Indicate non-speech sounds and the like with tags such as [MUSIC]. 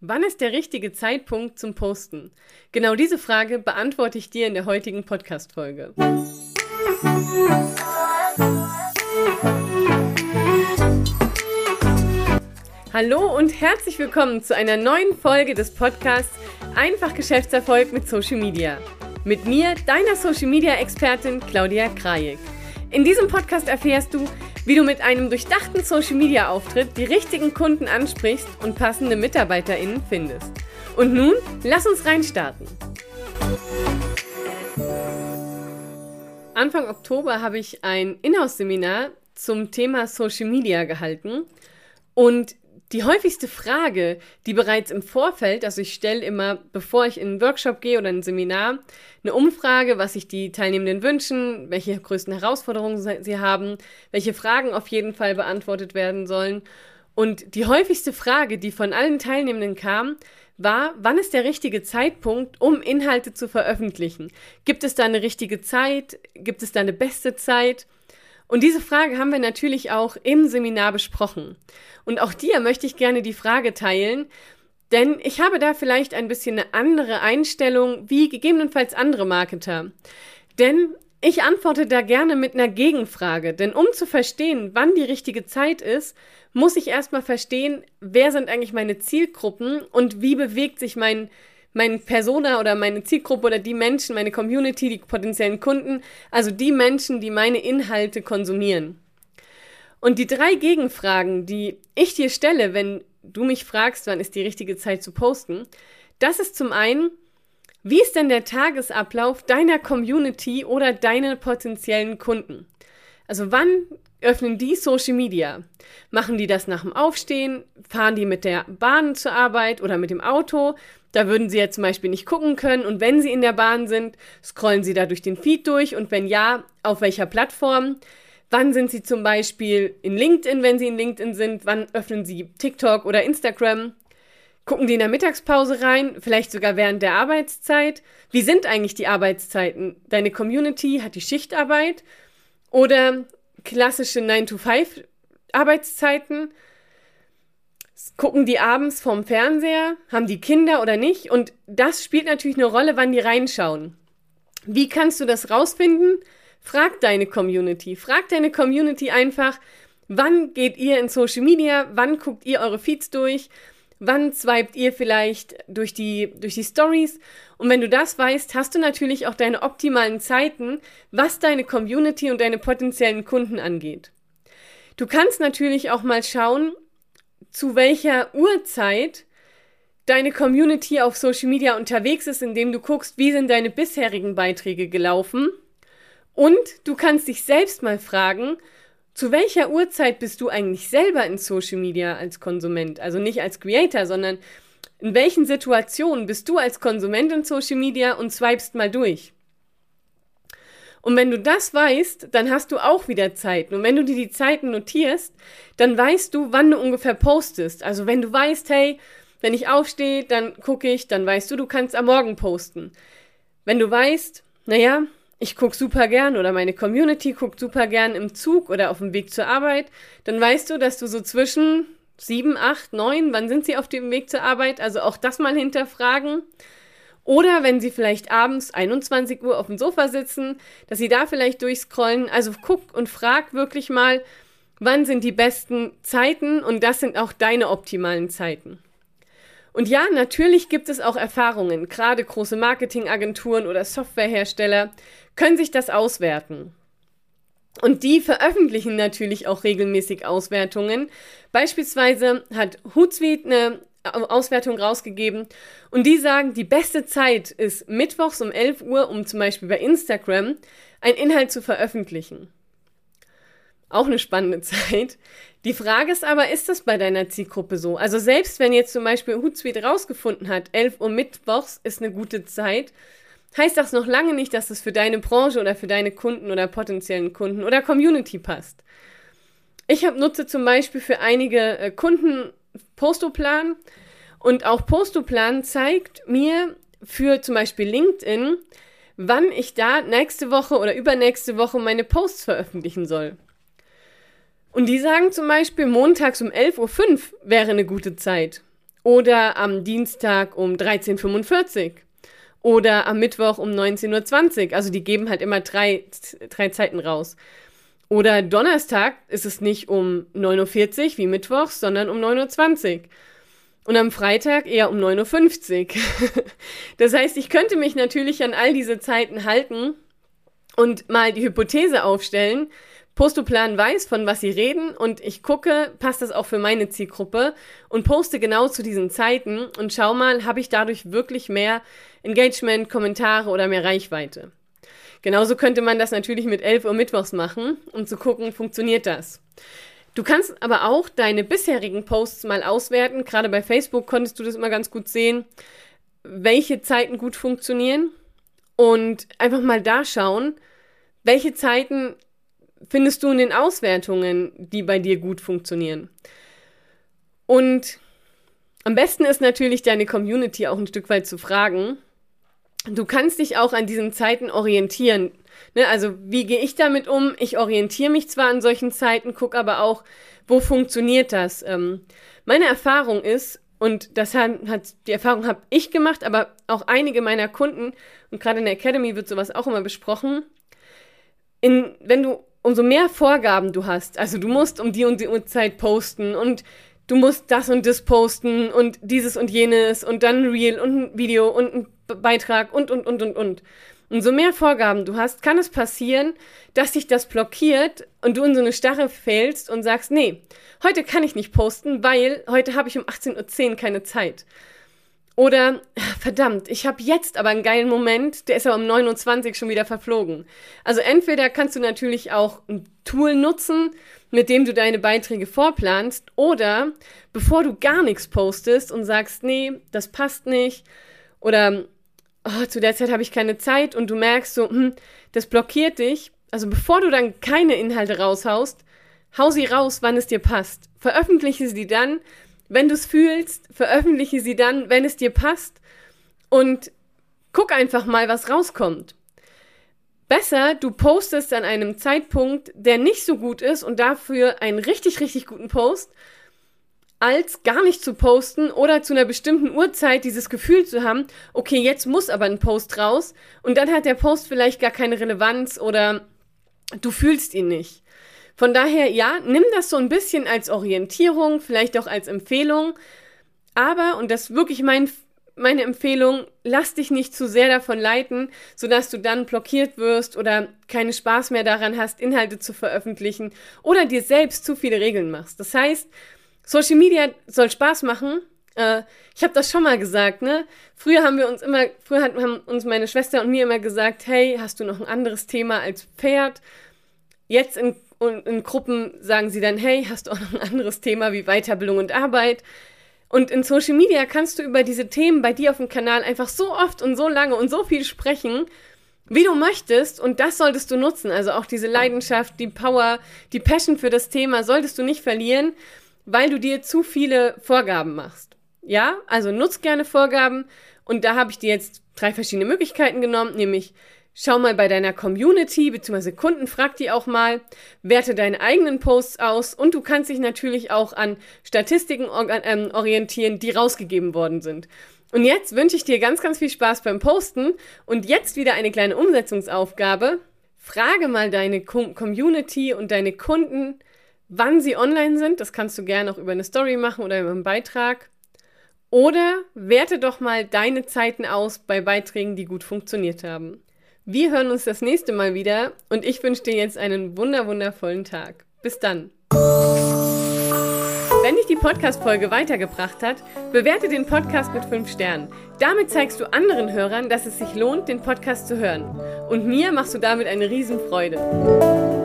Wann ist der richtige Zeitpunkt zum Posten? Genau diese Frage beantworte ich dir in der heutigen Podcast-Folge. Hallo und herzlich willkommen zu einer neuen Folge des Podcasts Einfach Geschäftserfolg mit Social Media. Mit mir, deiner Social Media Expertin Claudia Krajek. In diesem Podcast erfährst du, wie du mit einem durchdachten Social-Media-Auftritt die richtigen Kunden ansprichst und passende MitarbeiterInnen findest. Und nun, lass uns reinstarten. Anfang Oktober habe ich ein Inhouse-Seminar zum Thema Social Media gehalten und die häufigste Frage, die bereits im Vorfeld, also ich stelle immer, bevor ich in einen Workshop gehe oder ein Seminar, eine Umfrage, was sich die Teilnehmenden wünschen, welche größten Herausforderungen sie haben, welche Fragen auf jeden Fall beantwortet werden sollen. Und die häufigste Frage, die von allen Teilnehmenden kam, war, wann ist der richtige Zeitpunkt, um Inhalte zu veröffentlichen? Gibt es da eine richtige Zeit? Gibt es da eine beste Zeit? Und diese Frage haben wir natürlich auch im Seminar besprochen. Und auch dir möchte ich gerne die Frage teilen, denn ich habe da vielleicht ein bisschen eine andere Einstellung wie gegebenenfalls andere Marketer. Denn ich antworte da gerne mit einer Gegenfrage, denn um zu verstehen, wann die richtige Zeit ist, muss ich erstmal verstehen, wer sind eigentlich meine Zielgruppen und wie bewegt sich mein mein Persona oder meine Zielgruppe oder die Menschen, meine Community, die potenziellen Kunden, also die Menschen, die meine Inhalte konsumieren. Und die drei Gegenfragen, die ich dir stelle, wenn du mich fragst, wann ist die richtige Zeit zu posten, das ist zum einen, wie ist denn der Tagesablauf deiner Community oder deiner potenziellen Kunden? Also wann öffnen die Social Media? Machen die das nach dem Aufstehen? Fahren die mit der Bahn zur Arbeit oder mit dem Auto? Da würden Sie ja zum Beispiel nicht gucken können. Und wenn Sie in der Bahn sind, scrollen Sie da durch den Feed durch. Und wenn ja, auf welcher Plattform? Wann sind Sie zum Beispiel in LinkedIn, wenn Sie in LinkedIn sind? Wann öffnen Sie TikTok oder Instagram? Gucken die in der Mittagspause rein? Vielleicht sogar während der Arbeitszeit? Wie sind eigentlich die Arbeitszeiten? Deine Community hat die Schichtarbeit oder klassische 9-to-5 Arbeitszeiten? gucken die abends vorm Fernseher, haben die Kinder oder nicht? Und das spielt natürlich eine Rolle, wann die reinschauen. Wie kannst du das rausfinden? Frag deine Community. Frag deine Community einfach, wann geht ihr in Social Media? Wann guckt ihr eure Feeds durch? Wann swiped ihr vielleicht durch die, durch die Stories? Und wenn du das weißt, hast du natürlich auch deine optimalen Zeiten, was deine Community und deine potenziellen Kunden angeht. Du kannst natürlich auch mal schauen, zu welcher Uhrzeit deine Community auf Social Media unterwegs ist, indem du guckst, wie sind deine bisherigen Beiträge gelaufen. Und du kannst dich selbst mal fragen, zu welcher Uhrzeit bist du eigentlich selber in Social Media als Konsument? Also nicht als Creator, sondern in welchen Situationen bist du als Konsument in Social Media und swipest mal durch? Und wenn du das weißt, dann hast du auch wieder Zeiten. Und wenn du dir die Zeiten notierst, dann weißt du, wann du ungefähr postest. Also wenn du weißt, hey, wenn ich aufstehe, dann gucke ich, dann weißt du, du kannst am Morgen posten. Wenn du weißt, naja, ich gucke super gern oder meine Community guckt super gern im Zug oder auf dem Weg zur Arbeit, dann weißt du, dass du so zwischen sieben, acht, neun, wann sind sie auf dem Weg zur Arbeit? Also auch das mal hinterfragen. Oder wenn sie vielleicht abends 21 Uhr auf dem Sofa sitzen, dass sie da vielleicht durchscrollen. Also guck und frag wirklich mal, wann sind die besten Zeiten und das sind auch deine optimalen Zeiten. Und ja, natürlich gibt es auch Erfahrungen. Gerade große Marketingagenturen oder Softwarehersteller können sich das auswerten. Und die veröffentlichen natürlich auch regelmäßig Auswertungen. Beispielsweise hat Hootsuite eine Auswertung rausgegeben und die sagen, die beste Zeit ist mittwochs um 11 Uhr, um zum Beispiel bei Instagram einen Inhalt zu veröffentlichen. Auch eine spannende [LAUGHS] Zeit. Die Frage ist aber, ist das bei deiner Zielgruppe so? Also selbst wenn jetzt zum Beispiel Hootsuite rausgefunden hat, 11 Uhr mittwochs ist eine gute Zeit, heißt das noch lange nicht, dass es für deine Branche oder für deine Kunden oder potenziellen Kunden oder Community passt. Ich hab, nutze zum Beispiel für einige äh, Kunden Postoplan und auch Postoplan zeigt mir für zum Beispiel LinkedIn, wann ich da nächste Woche oder übernächste Woche meine Posts veröffentlichen soll. Und die sagen zum Beispiel, montags um 11.05 Uhr wäre eine gute Zeit. Oder am Dienstag um 13.45 Uhr. Oder am Mittwoch um 19.20 Uhr. Also die geben halt immer drei, drei Zeiten raus. Oder Donnerstag ist es nicht um 9.40 Uhr wie Mittwochs, sondern um 9.20 Uhr. Und am Freitag eher um 9.50 Uhr. [LAUGHS] das heißt, ich könnte mich natürlich an all diese Zeiten halten und mal die Hypothese aufstellen, Postoplan weiß, von was sie reden und ich gucke, passt das auch für meine Zielgruppe und poste genau zu diesen Zeiten und schau mal, habe ich dadurch wirklich mehr Engagement, Kommentare oder mehr Reichweite. Genauso könnte man das natürlich mit 11 Uhr Mittwochs machen, um zu gucken, funktioniert das. Du kannst aber auch deine bisherigen Posts mal auswerten. Gerade bei Facebook konntest du das immer ganz gut sehen, welche Zeiten gut funktionieren und einfach mal da schauen, welche Zeiten findest du in den Auswertungen, die bei dir gut funktionieren. Und am besten ist natürlich deine Community auch ein Stück weit zu fragen, du kannst dich auch an diesen Zeiten orientieren. Ne? Also wie gehe ich damit um? Ich orientiere mich zwar an solchen Zeiten, gucke aber auch, wo funktioniert das? Ähm, meine Erfahrung ist, und das hat, hat die Erfahrung habe ich gemacht, aber auch einige meiner Kunden, und gerade in der Academy wird sowas auch immer besprochen, in, wenn du umso mehr Vorgaben du hast, also du musst um die und die Uhrzeit posten und du musst das und das posten und dieses und jenes und dann ein Reel und ein Video und ein Beitrag und, und, und, und, und. Und so mehr Vorgaben du hast, kann es passieren, dass sich das blockiert und du in so eine Starre fällst und sagst, nee, heute kann ich nicht posten, weil heute habe ich um 18.10 Uhr keine Zeit. Oder, verdammt, ich habe jetzt aber einen geilen Moment, der ist aber um 29 schon wieder verflogen. Also entweder kannst du natürlich auch ein Tool nutzen, mit dem du deine Beiträge vorplanst, oder bevor du gar nichts postest und sagst, nee, das passt nicht, oder oh, zu der Zeit habe ich keine Zeit und du merkst so, hm, das blockiert dich. Also bevor du dann keine Inhalte raushaust, hau sie raus, wann es dir passt. Veröffentliche sie dann, wenn du es fühlst, veröffentliche sie dann, wenn es dir passt und guck einfach mal, was rauskommt. Besser, du postest an einem Zeitpunkt, der nicht so gut ist und dafür einen richtig, richtig guten Post als gar nicht zu posten oder zu einer bestimmten Uhrzeit dieses Gefühl zu haben, okay, jetzt muss aber ein Post raus und dann hat der Post vielleicht gar keine Relevanz oder du fühlst ihn nicht. Von daher, ja, nimm das so ein bisschen als Orientierung, vielleicht auch als Empfehlung, aber, und das ist wirklich mein, meine Empfehlung, lass dich nicht zu sehr davon leiten, sodass du dann blockiert wirst oder keinen Spaß mehr daran hast, Inhalte zu veröffentlichen oder dir selbst zu viele Regeln machst. Das heißt, Social Media soll Spaß machen. Äh, ich habe das schon mal gesagt, ne? Früher haben wir uns immer, früher haben uns meine Schwester und mir immer gesagt, hey, hast du noch ein anderes Thema als Pferd? Jetzt in, in Gruppen sagen sie dann, hey, hast du auch noch ein anderes Thema wie Weiterbildung und Arbeit? Und in Social Media kannst du über diese Themen bei dir auf dem Kanal einfach so oft und so lange und so viel sprechen, wie du möchtest. Und das solltest du nutzen. Also auch diese Leidenschaft, die Power, die Passion für das Thema solltest du nicht verlieren weil du dir zu viele Vorgaben machst. Ja, also nutz gerne Vorgaben und da habe ich dir jetzt drei verschiedene Möglichkeiten genommen, nämlich schau mal bei deiner Community bzw. Kunden, frag die auch mal, werte deine eigenen Posts aus und du kannst dich natürlich auch an Statistiken ähm, orientieren, die rausgegeben worden sind. Und jetzt wünsche ich dir ganz, ganz viel Spaß beim Posten und jetzt wieder eine kleine Umsetzungsaufgabe. Frage mal deine Community und deine Kunden, wann sie online sind. Das kannst du gerne auch über eine Story machen oder über einen Beitrag. Oder werte doch mal deine Zeiten aus bei Beiträgen, die gut funktioniert haben. Wir hören uns das nächste Mal wieder und ich wünsche dir jetzt einen wunder wundervollen Tag. Bis dann. Wenn dich die Podcast-Folge weitergebracht hat, bewerte den Podcast mit 5 Sternen. Damit zeigst du anderen Hörern, dass es sich lohnt, den Podcast zu hören. Und mir machst du damit eine Riesenfreude.